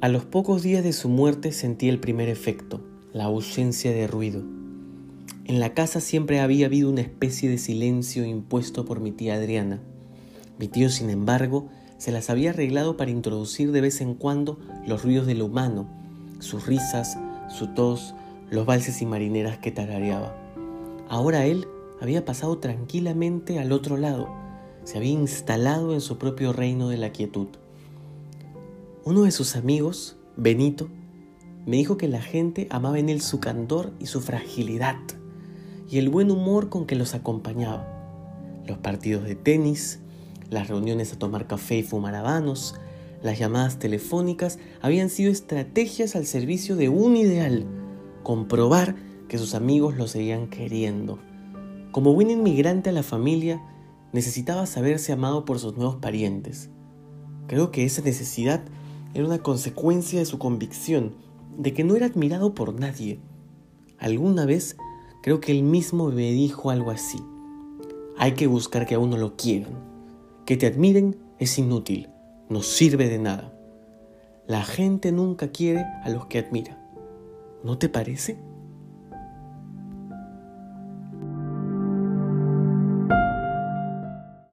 A los pocos días de su muerte sentí el primer efecto, la ausencia de ruido. En la casa siempre había habido una especie de silencio impuesto por mi tía Adriana. Mi tío, sin embargo, se las había arreglado para introducir de vez en cuando los ruidos de lo humano, sus risas, su tos, los valses y marineras que tarareaba. Ahora él había pasado tranquilamente al otro lado, se había instalado en su propio reino de la quietud. Uno de sus amigos, Benito, me dijo que la gente amaba en él su candor y su fragilidad, y el buen humor con que los acompañaba. Los partidos de tenis, las reuniones a tomar café y fumar habanos, las llamadas telefónicas habían sido estrategias al servicio de un ideal, comprobar que sus amigos lo seguían queriendo. Como buen inmigrante a la familia, necesitaba saberse amado por sus nuevos parientes. Creo que esa necesidad era una consecuencia de su convicción de que no era admirado por nadie. Alguna vez creo que él mismo me dijo algo así. Hay que buscar que a uno lo quieran. Que te admiren es inútil, no sirve de nada. La gente nunca quiere a los que admira. ¿No te parece?